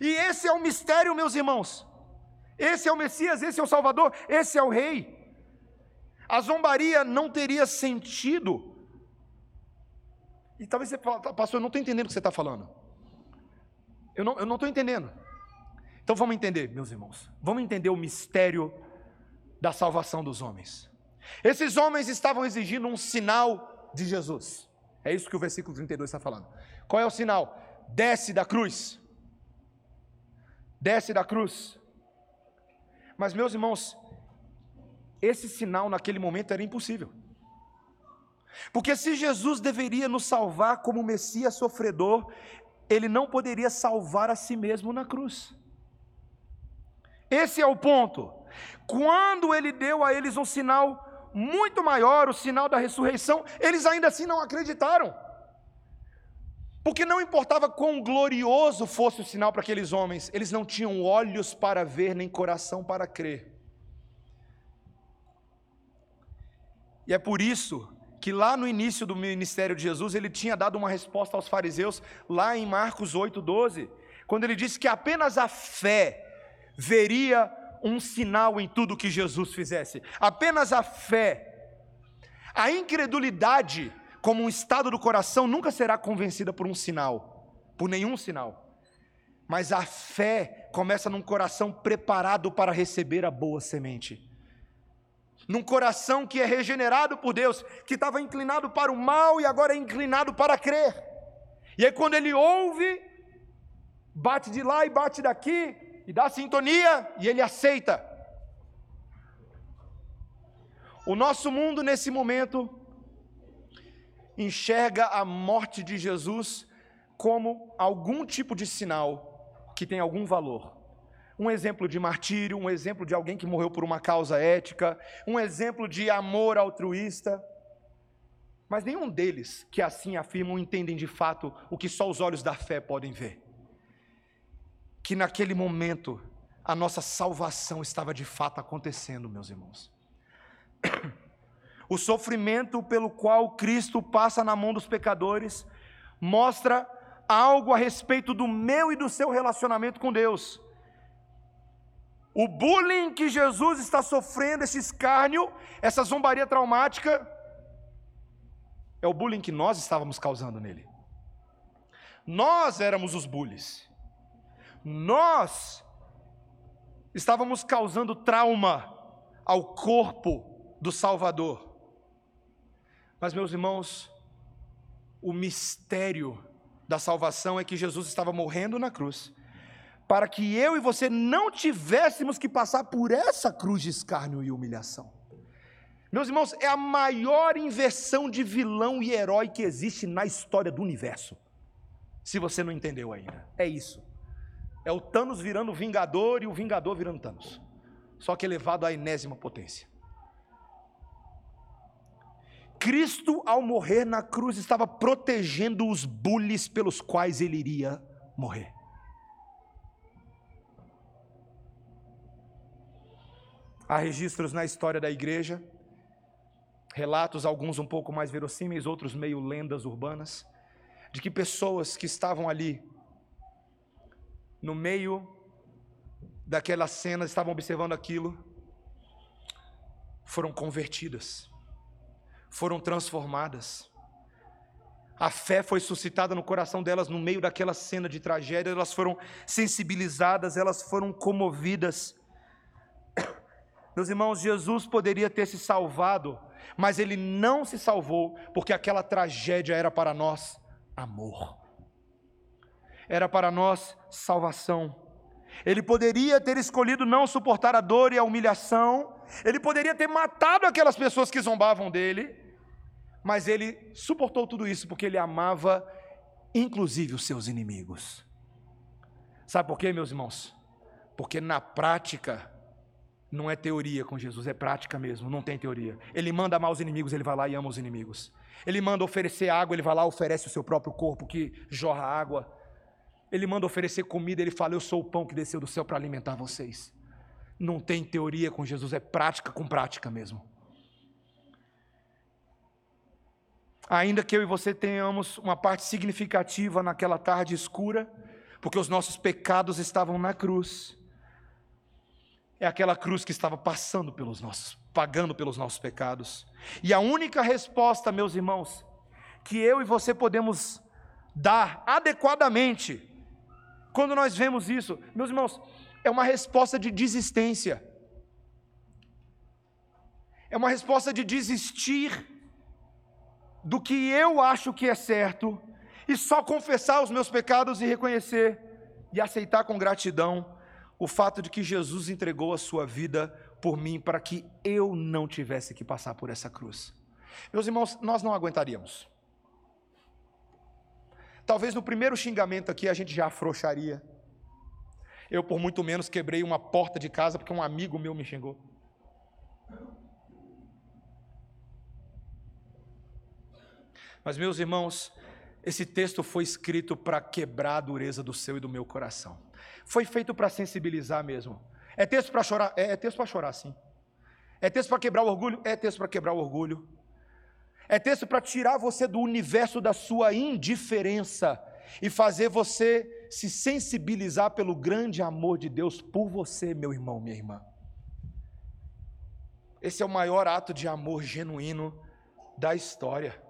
E esse é o mistério, meus irmãos. Esse é o Messias, esse é o Salvador, esse é o Rei. A zombaria não teria sentido. E talvez você fale, pastor, eu não estou entendendo o que você está falando. Eu não estou entendendo. Então vamos entender, meus irmãos. Vamos entender o mistério da salvação dos homens. Esses homens estavam exigindo um sinal de Jesus. É isso que o versículo 32 está falando. Qual é o sinal? Desce da cruz. Desce da cruz. Mas, meus irmãos, esse sinal naquele momento era impossível. Porque se Jesus deveria nos salvar como Messias sofredor, ele não poderia salvar a si mesmo na cruz. Esse é o ponto. Quando ele deu a eles um sinal muito maior, o sinal da ressurreição, eles ainda assim não acreditaram. Porque não importava quão glorioso fosse o sinal para aqueles homens, eles não tinham olhos para ver, nem coração para crer. E é por isso que lá no início do ministério de Jesus, ele tinha dado uma resposta aos fariseus, lá em Marcos 8,12, quando ele disse que apenas a fé veria um sinal em tudo que Jesus fizesse. Apenas a fé. A incredulidade, como um estado do coração, nunca será convencida por um sinal, por nenhum sinal. Mas a fé começa num coração preparado para receber a boa semente. Num coração que é regenerado por Deus, que estava inclinado para o mal e agora é inclinado para crer. E aí, quando ele ouve, bate de lá e bate daqui, e dá sintonia e ele aceita. O nosso mundo nesse momento enxerga a morte de Jesus como algum tipo de sinal que tem algum valor. Um exemplo de martírio, um exemplo de alguém que morreu por uma causa ética, um exemplo de amor altruísta. Mas nenhum deles que assim afirmam entendem de fato o que só os olhos da fé podem ver que naquele momento a nossa salvação estava de fato acontecendo, meus irmãos. O sofrimento pelo qual Cristo passa na mão dos pecadores mostra algo a respeito do meu e do seu relacionamento com Deus. O bullying que Jesus está sofrendo, esse escárnio, essa zombaria traumática, é o bullying que nós estávamos causando nele. Nós éramos os bullies nós estávamos causando trauma ao corpo do Salvador. Mas, meus irmãos, o mistério da salvação é que Jesus estava morrendo na cruz, para que eu e você não tivéssemos que passar por essa cruz de escárnio e humilhação. Meus irmãos, é a maior inversão de vilão e herói que existe na história do universo. Se você não entendeu ainda, é isso. É o Thanos virando Vingador e o Vingador virando Thanos. Só que elevado à enésima potência. Cristo, ao morrer na cruz, estava protegendo os bullies pelos quais ele iria morrer. Há registros na história da igreja, relatos, alguns um pouco mais verossímeis, outros meio lendas urbanas, de que pessoas que estavam ali no meio daquela cena, estavam observando aquilo, foram convertidas, foram transformadas. A fé foi suscitada no coração delas no meio daquela cena de tragédia, elas foram sensibilizadas, elas foram comovidas. Meus irmãos, Jesus poderia ter se salvado, mas ele não se salvou, porque aquela tragédia era para nós amor era para nós salvação. Ele poderia ter escolhido não suportar a dor e a humilhação, ele poderia ter matado aquelas pessoas que zombavam dele, mas ele suportou tudo isso porque ele amava, inclusive, os seus inimigos. Sabe por quê, meus irmãos? Porque na prática, não é teoria com Jesus, é prática mesmo, não tem teoria. Ele manda amar os inimigos, ele vai lá e ama os inimigos. Ele manda oferecer água, ele vai lá e oferece o seu próprio corpo que jorra água. Ele manda oferecer comida, ele fala: Eu sou o pão que desceu do céu para alimentar vocês. Não tem teoria com Jesus, é prática com prática mesmo. Ainda que eu e você tenhamos uma parte significativa naquela tarde escura, porque os nossos pecados estavam na cruz. É aquela cruz que estava passando pelos nossos, pagando pelos nossos pecados. E a única resposta, meus irmãos, que eu e você podemos dar adequadamente quando nós vemos isso, meus irmãos, é uma resposta de desistência. é uma resposta de desistir do que eu acho que é certo e só confessar os meus pecados e reconhecer e aceitar com gratidão o fato de que Jesus entregou a sua vida por mim para que eu não tivesse que passar por essa cruz. Meus irmãos, nós não aguentaríamos. Talvez no primeiro xingamento aqui a gente já afrouxaria. Eu, por muito menos, quebrei uma porta de casa porque um amigo meu me xingou. Mas, meus irmãos, esse texto foi escrito para quebrar a dureza do seu e do meu coração. Foi feito para sensibilizar mesmo. É texto para chorar? É, é texto para chorar, sim. É texto para quebrar o orgulho? É texto para quebrar o orgulho. É texto para tirar você do universo da sua indiferença e fazer você se sensibilizar pelo grande amor de Deus por você, meu irmão, minha irmã. Esse é o maior ato de amor genuíno da história.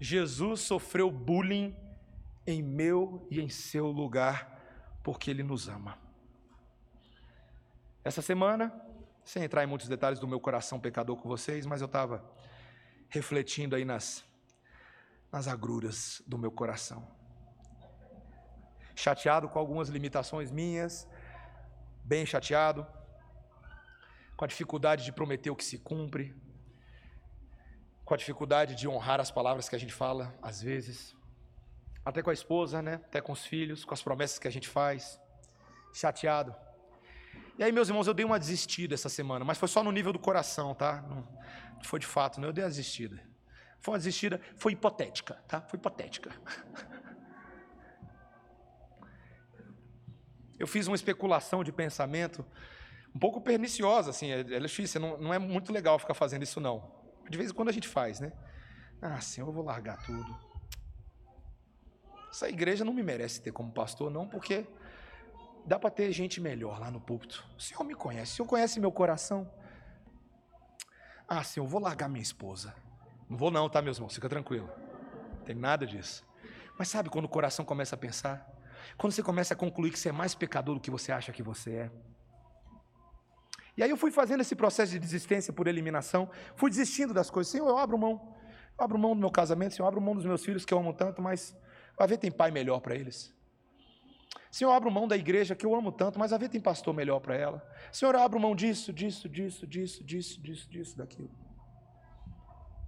Jesus sofreu bullying em meu e em seu lugar, porque Ele nos ama. Essa semana, sem entrar em muitos detalhes do meu coração pecador com vocês, mas eu estava refletindo aí nas, nas agruras do meu coração. Chateado com algumas limitações minhas, bem chateado, com a dificuldade de prometer o que se cumpre, com a dificuldade de honrar as palavras que a gente fala, às vezes, até com a esposa, né? Até com os filhos, com as promessas que a gente faz, chateado. E aí, meus irmãos, eu dei uma desistida essa semana, mas foi só no nível do coração, tá? Não foi de fato, não. Eu dei uma desistida. Foi uma desistida, foi hipotética, tá? Foi hipotética. Eu fiz uma especulação de pensamento um pouco perniciosa, assim, é, é difícil, não, não é muito legal ficar fazendo isso, não. De vez em quando a gente faz, né? Ah, Senhor, eu vou largar tudo. Essa igreja não me merece ter como pastor, não, porque dá para ter gente melhor lá no púlpito. O Senhor me conhece, o Senhor conhece meu coração. Ah, Senhor, eu vou largar minha esposa. Não vou não, tá, meus irmãos? Fica tranquilo. Não tem nada disso. Mas sabe quando o coração começa a pensar? Quando você começa a concluir que você é mais pecador do que você acha que você é? E aí eu fui fazendo esse processo de desistência por eliminação, fui desistindo das coisas. Senhor, eu abro mão. Eu abro mão do meu casamento, Senhor, eu abro mão dos meus filhos que eu amo tanto, mas vai ver tem pai melhor para eles. Senhor, eu abro mão da igreja que eu amo tanto, mas vai ver tem pastor melhor para ela. Senhor, eu abro mão disso, disso, disso, disso, disso, disso, disso, daquilo.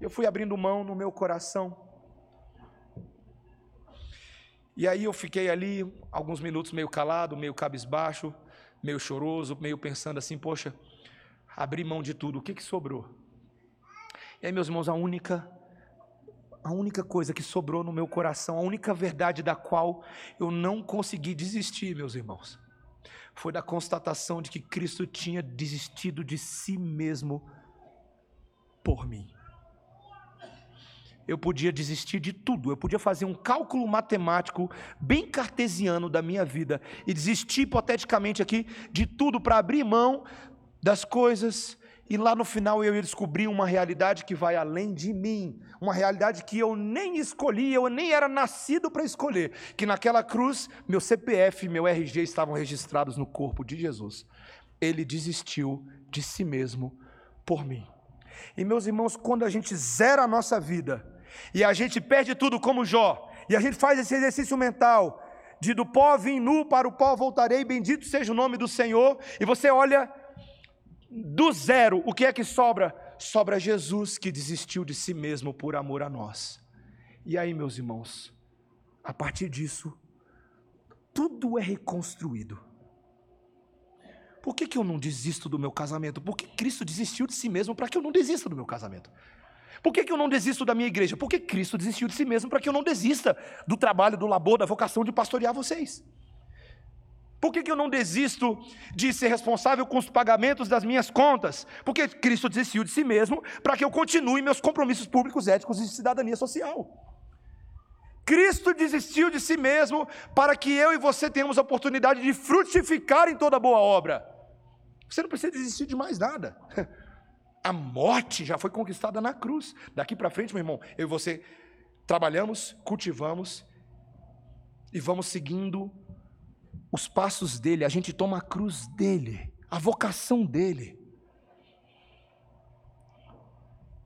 Eu fui abrindo mão no meu coração. E aí eu fiquei ali alguns minutos meio calado, meio cabisbaixo, meio choroso, meio pensando assim, poxa, abri mão de tudo, o que, que sobrou? E aí, meus irmãos, a única, a única coisa que sobrou no meu coração, a única verdade da qual eu não consegui desistir, meus irmãos, foi da constatação de que Cristo tinha desistido de si mesmo por mim eu podia desistir de tudo, eu podia fazer um cálculo matemático bem cartesiano da minha vida e desistir hipoteticamente aqui de tudo para abrir mão das coisas e lá no final eu ia descobrir uma realidade que vai além de mim, uma realidade que eu nem escolhi, eu nem era nascido para escolher, que naquela cruz meu CPF e meu RG estavam registrados no corpo de Jesus. Ele desistiu de si mesmo por mim. E meus irmãos, quando a gente zera a nossa vida, e a gente perde tudo como Jó, e a gente faz esse exercício mental, de do pó vim nu, para o pó voltarei, bendito seja o nome do Senhor, e você olha do zero, o que é que sobra? Sobra Jesus que desistiu de si mesmo por amor a nós. E aí, meus irmãos, a partir disso, tudo é reconstruído. Por que, que eu não desisto do meu casamento? Porque Cristo desistiu de si mesmo para que eu não desista do meu casamento. Por que, que eu não desisto da minha igreja? Porque Cristo desistiu de si mesmo para que eu não desista do trabalho, do labor, da vocação de pastorear vocês. Por que, que eu não desisto de ser responsável com os pagamentos das minhas contas? Porque Cristo desistiu de si mesmo para que eu continue meus compromissos públicos, éticos e de cidadania social. Cristo desistiu de si mesmo para que eu e você tenhamos a oportunidade de frutificar em toda boa obra. Você não precisa desistir de mais nada. A morte já foi conquistada na cruz. Daqui para frente, meu irmão, eu e você trabalhamos, cultivamos e vamos seguindo os passos dele. A gente toma a cruz dele, a vocação dele.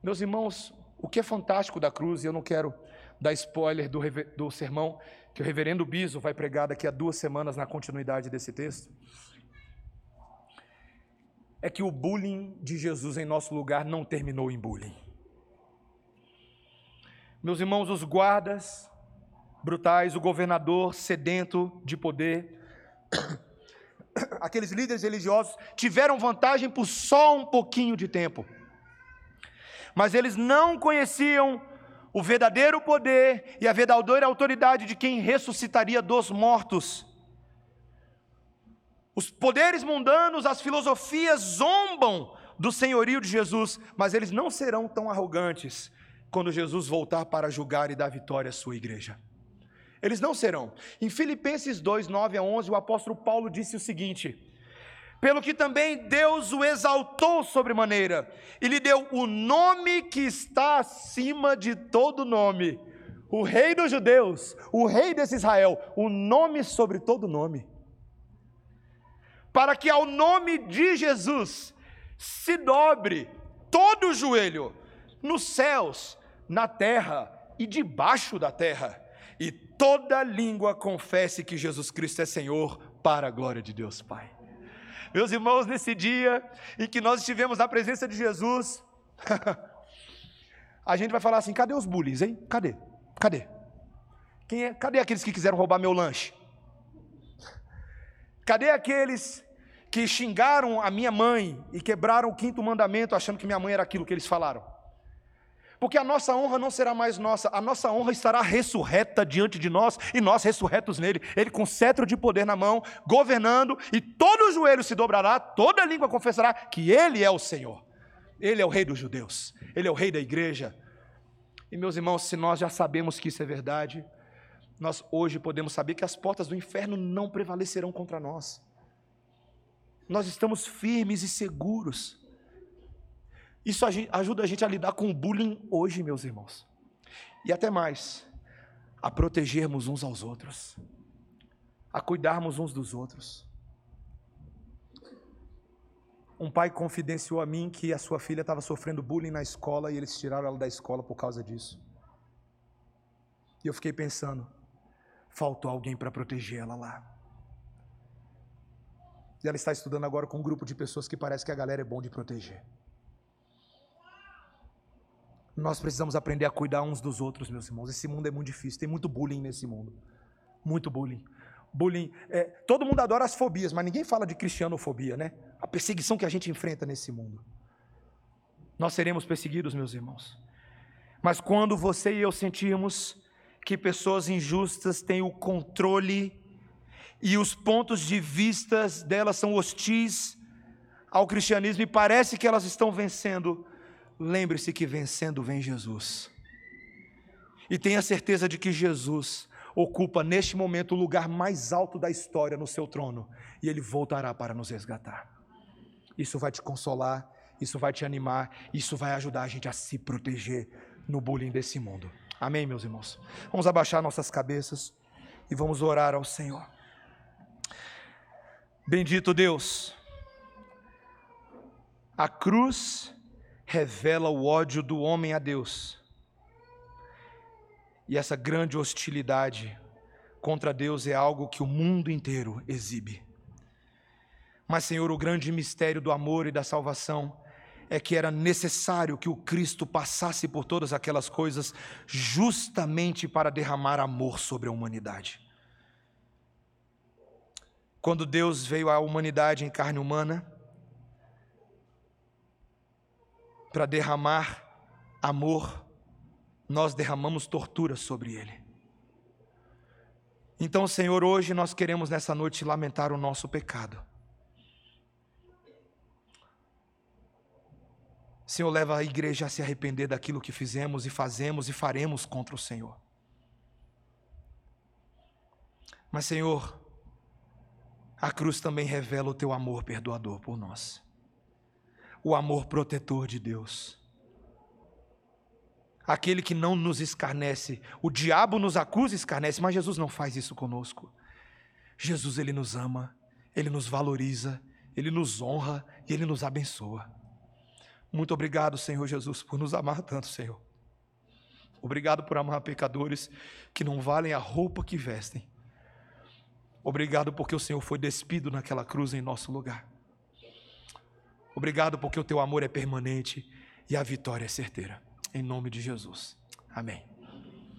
Meus irmãos, o que é fantástico da cruz, e eu não quero dar spoiler do, do sermão que o reverendo Biso vai pregar daqui a duas semanas na continuidade desse texto, é que o bullying de Jesus em nosso lugar não terminou em bullying. Meus irmãos, os guardas brutais, o governador sedento de poder, aqueles líderes religiosos tiveram vantagem por só um pouquinho de tempo. Mas eles não conheciam o verdadeiro poder e a verdadeira autoridade de quem ressuscitaria dos mortos. Os poderes mundanos, as filosofias zombam do senhorio de Jesus, mas eles não serão tão arrogantes quando Jesus voltar para julgar e dar vitória à sua igreja. Eles não serão. Em Filipenses 2, 9 a 11, o apóstolo Paulo disse o seguinte: Pelo que também Deus o exaltou sobremaneira, e lhe deu o nome que está acima de todo nome, o Rei dos Judeus, o Rei desse Israel, o nome sobre todo nome, para que ao nome de Jesus se dobre todo o joelho, nos céus, na terra e debaixo da terra e toda língua confesse que Jesus Cristo é Senhor, para a glória de Deus Pai. Meus irmãos, nesse dia em que nós estivemos na presença de Jesus, a gente vai falar assim: cadê os bullies, hein? Cadê? Cadê? Quem é? Cadê aqueles que quiseram roubar meu lanche? Cadê aqueles que xingaram a minha mãe e quebraram o quinto mandamento achando que minha mãe era aquilo que eles falaram? Porque a nossa honra não será mais nossa, a nossa honra estará ressurreta diante de nós e nós ressurretos nele. Ele com cetro de poder na mão, governando, e todo joelho se dobrará, toda língua confessará que ele é o Senhor. Ele é o rei dos judeus, ele é o rei da igreja. E meus irmãos, se nós já sabemos que isso é verdade, nós hoje podemos saber que as portas do inferno não prevalecerão contra nós. Nós estamos firmes e seguros isso ajuda a gente a lidar com o bullying hoje, meus irmãos. E até mais, a protegermos uns aos outros, a cuidarmos uns dos outros. Um pai confidenciou a mim que a sua filha estava sofrendo bullying na escola e eles tiraram ela da escola por causa disso. E eu fiquei pensando, faltou alguém para proteger ela lá. E ela está estudando agora com um grupo de pessoas que parece que a galera é bom de proteger. Nós precisamos aprender a cuidar uns dos outros, meus irmãos. Esse mundo é muito difícil, tem muito bullying nesse mundo. Muito bullying. Bullying. É, todo mundo adora as fobias, mas ninguém fala de cristianofobia, né? A perseguição que a gente enfrenta nesse mundo. Nós seremos perseguidos, meus irmãos. Mas quando você e eu sentirmos que pessoas injustas têm o controle e os pontos de vista delas são hostis ao cristianismo e parece que elas estão vencendo, lembre-se que vencendo vem Jesus. E tenha certeza de que Jesus ocupa neste momento o lugar mais alto da história no seu trono, e ele voltará para nos resgatar. Isso vai te consolar, isso vai te animar, isso vai ajudar a gente a se proteger no bullying desse mundo. Amém, meus irmãos? Vamos abaixar nossas cabeças e vamos orar ao Senhor. Bendito Deus, a cruz revela o ódio do homem a Deus. E essa grande hostilidade contra Deus é algo que o mundo inteiro exibe. Mas, Senhor, o grande mistério do amor e da salvação é que era necessário que o Cristo passasse por todas aquelas coisas justamente para derramar amor sobre a humanidade. Quando Deus veio à humanidade em carne humana, para derramar amor, nós derramamos tortura sobre ele. Então, Senhor, hoje nós queremos nessa noite lamentar o nosso pecado. Senhor, leva a igreja a se arrepender daquilo que fizemos e fazemos e faremos contra o Senhor. Mas, Senhor, a cruz também revela o teu amor perdoador por nós o amor protetor de Deus. Aquele que não nos escarnece, o diabo nos acusa e escarnece, mas Jesus não faz isso conosco. Jesus, ele nos ama, ele nos valoriza, ele nos honra e ele nos abençoa. Muito obrigado, Senhor Jesus, por nos amar tanto, Senhor. Obrigado por amar pecadores que não valem a roupa que vestem. Obrigado porque o Senhor foi despido naquela cruz em nosso lugar. Obrigado porque o teu amor é permanente e a vitória é certeira. Em nome de Jesus. Amém.